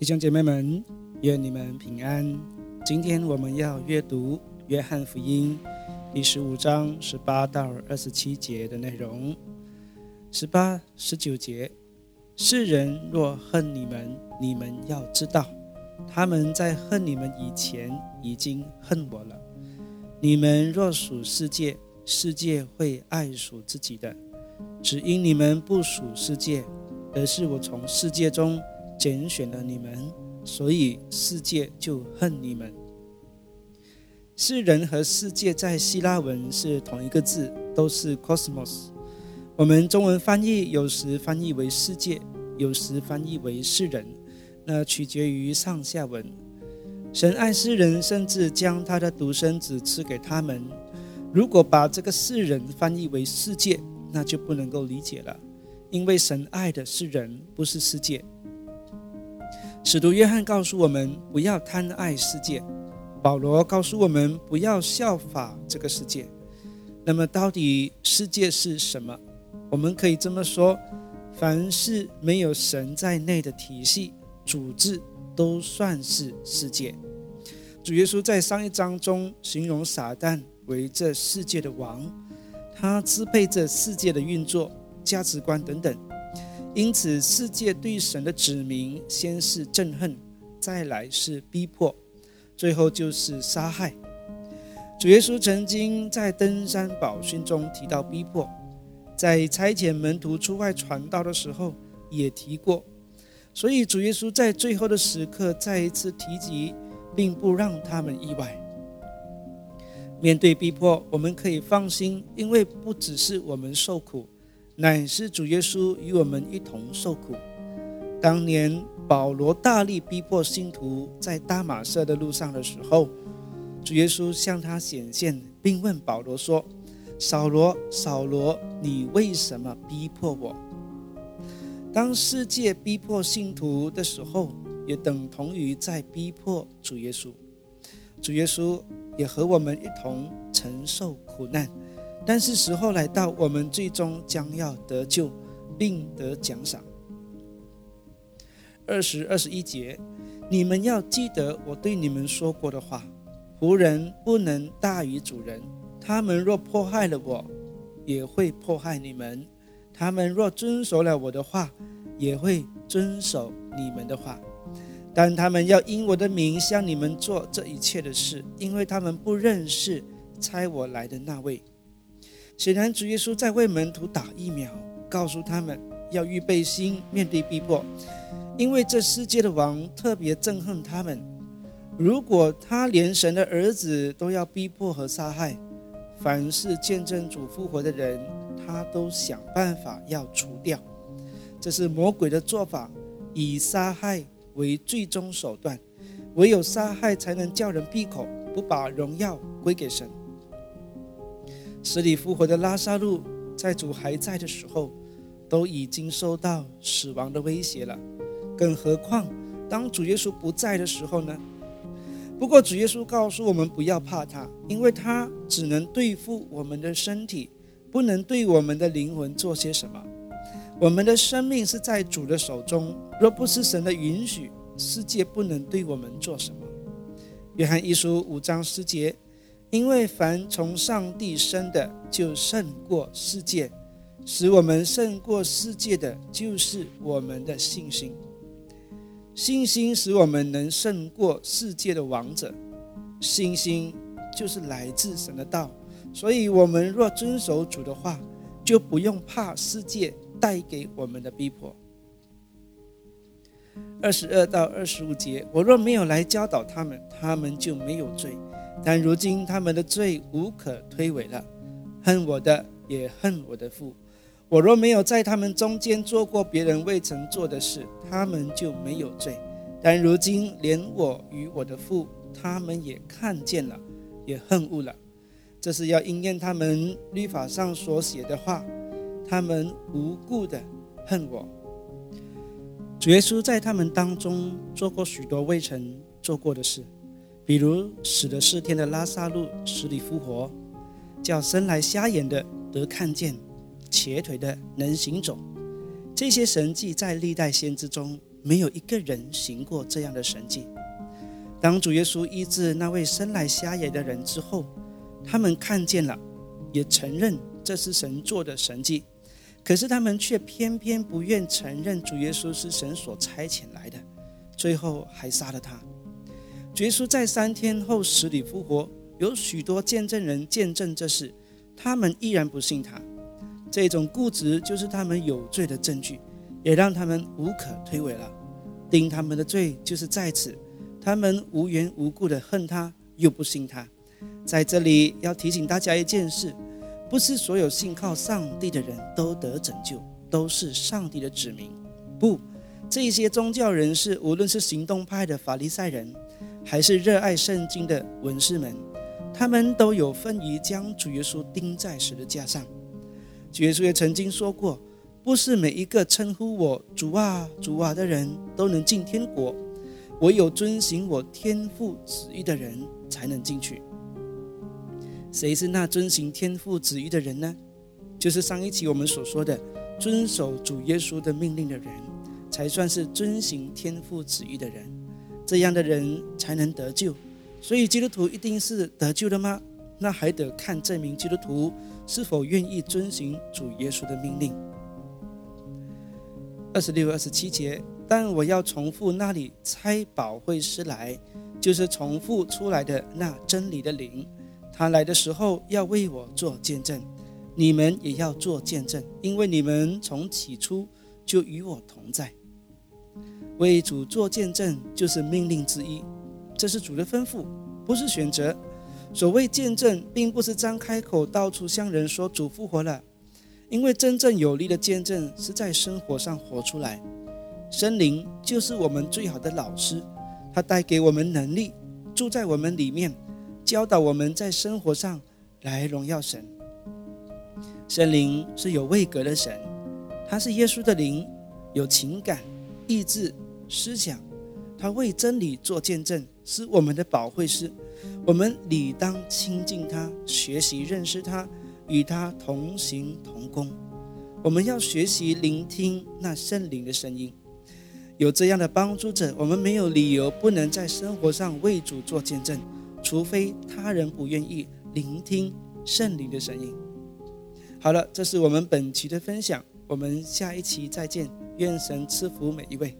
弟兄姐妹们，愿你们平安。今天我们要阅读《约翰福音》第十五章十八到二十七节的内容。十八、十九节：世人若恨你们，你们要知道，他们在恨你们以前已经恨我了。你们若属世界，世界会爱属自己的；只因你们不属世界，而是我从世界中。拣选了你们，所以世界就恨你们。世人和世界在希腊文是同一个字，都是 cosmos。我们中文翻译有时翻译为世界，有时翻译为世人，那取决于上下文。神爱世人，甚至将他的独生子赐给他们。如果把这个世人翻译为世界，那就不能够理解了，因为神爱的是人，不是世界。使徒约翰告诉我们不要贪爱世界，保罗告诉我们不要效法这个世界。那么，到底世界是什么？我们可以这么说：凡是没有神在内的体系组织，都算是世界。主耶稣在上一章中形容撒旦为这世界的王，他支配这世界的运作、价值观等等。因此，世界对神的指明，先是憎恨，再来是逼迫，最后就是杀害。主耶稣曾经在登山宝训中提到逼迫，在差遣门徒出外传道的时候也提过。所以，主耶稣在最后的时刻再一次提及，并不让他们意外。面对逼迫，我们可以放心，因为不只是我们受苦。乃是主耶稣与我们一同受苦。当年保罗大力逼迫信徒在大马色的路上的时候，主耶稣向他显现，并问保罗说：“扫罗，扫罗，你为什么逼迫我？”当世界逼迫信徒的时候，也等同于在逼迫主耶稣。主耶稣也和我们一同承受苦难。但是时候来到，我们最终将要得救，并得奖赏。二十二十一节，你们要记得我对你们说过的话：仆人不能大于主人。他们若迫害了我，也会迫害你们；他们若遵守了我的话，也会遵守你们的话。但他们要因我的名向你们做这一切的事，因为他们不认识差我来的那位。显然，主耶稣在为门徒打疫苗，告诉他们要预备心面对逼迫，因为这世界的王特别憎恨他们。如果他连神的儿子都要逼迫和杀害，凡是见证主复活的人，他都想办法要除掉。这是魔鬼的做法，以杀害为最终手段，唯有杀害才能叫人闭口，不把荣耀归给神。死里复活的拉萨路，在主还在的时候，都已经受到死亡的威胁了，更何况当主耶稣不在的时候呢？不过主耶稣告诉我们不要怕他，因为他只能对付我们的身体，不能对我们的灵魂做些什么。我们的生命是在主的手中，若不是神的允许，世界不能对我们做什么。约翰一书五章十节。因为凡从上帝生的，就胜过世界；使我们胜过世界的，就是我们的信心。信心使我们能胜过世界的王者。信心就是来自神的道，所以，我们若遵守主的话，就不用怕世界带给我们的逼迫。二十二到二十五节，我若没有来教导他们，他们就没有罪。但如今他们的罪无可推诿了，恨我的也恨我的父。我若没有在他们中间做过别人未曾做的事，他们就没有罪。但如今连我与我的父，他们也看见了，也恨恶了。这是要应验他们律法上所写的话：他们无故的恨我。主耶稣在他们当中做过许多未曾做过的事。比如死了四天的拉萨路死里复活，叫生来瞎眼的得看见，瘸腿的能行走。这些神迹在历代先知中没有一个人行过这样的神迹。当主耶稣医治那位生来瞎眼的人之后，他们看见了，也承认这是神做的神迹。可是他们却偏偏不愿承认主耶稣是神所差遣来的，最后还杀了他。主耶稣在三天后死里复活，有许多见证人见证这事，他们依然不信他。这种固执就是他们有罪的证据，也让他们无可推诿了。定他们的罪就是在此，他们无缘无故的恨他，又不信他。在这里要提醒大家一件事。不是所有信靠上帝的人都得拯救，都是上帝的子民。不，这些宗教人士，无论是行动派的法利赛人，还是热爱圣经的文士们，他们都有份于将主耶稣钉在十字架上。主耶稣也曾经说过：“不是每一个称呼我主啊、主啊的人都能进天国，唯有遵行我天父旨意的人才能进去。”谁是那遵行天父旨意的人呢？就是上一期我们所说的，遵守主耶稣的命令的人，才算是遵行天父旨意的人。这样的人才能得救。所以基督徒一定是得救的吗？那还得看这名基督徒是否愿意遵行主耶稣的命令。二十六、二十七节，但我要重复那里差宝会师来，就是重复出来的那真理的灵。他来的时候要为我做见证，你们也要做见证，因为你们从起初就与我同在。为主做见证就是命令之一，这是主的吩咐，不是选择。所谓见证，并不是张开口到处向人说主复活了，因为真正有力的见证是在生活上活出来。森灵就是我们最好的老师，他带给我们能力，住在我们里面。教导我们在生活上来荣耀神。圣灵是有位格的神，他是耶稣的灵，有情感、意志、思想，他为真理做见证，是我们的保惠师。我们理当亲近他，学习认识他，与他同行同工。我们要学习聆听那圣灵的声音。有这样的帮助者，我们没有理由不能在生活上为主做见证。除非他人不愿意聆听圣灵的声音。好了，这是我们本期的分享，我们下一期再见，愿神赐福每一位。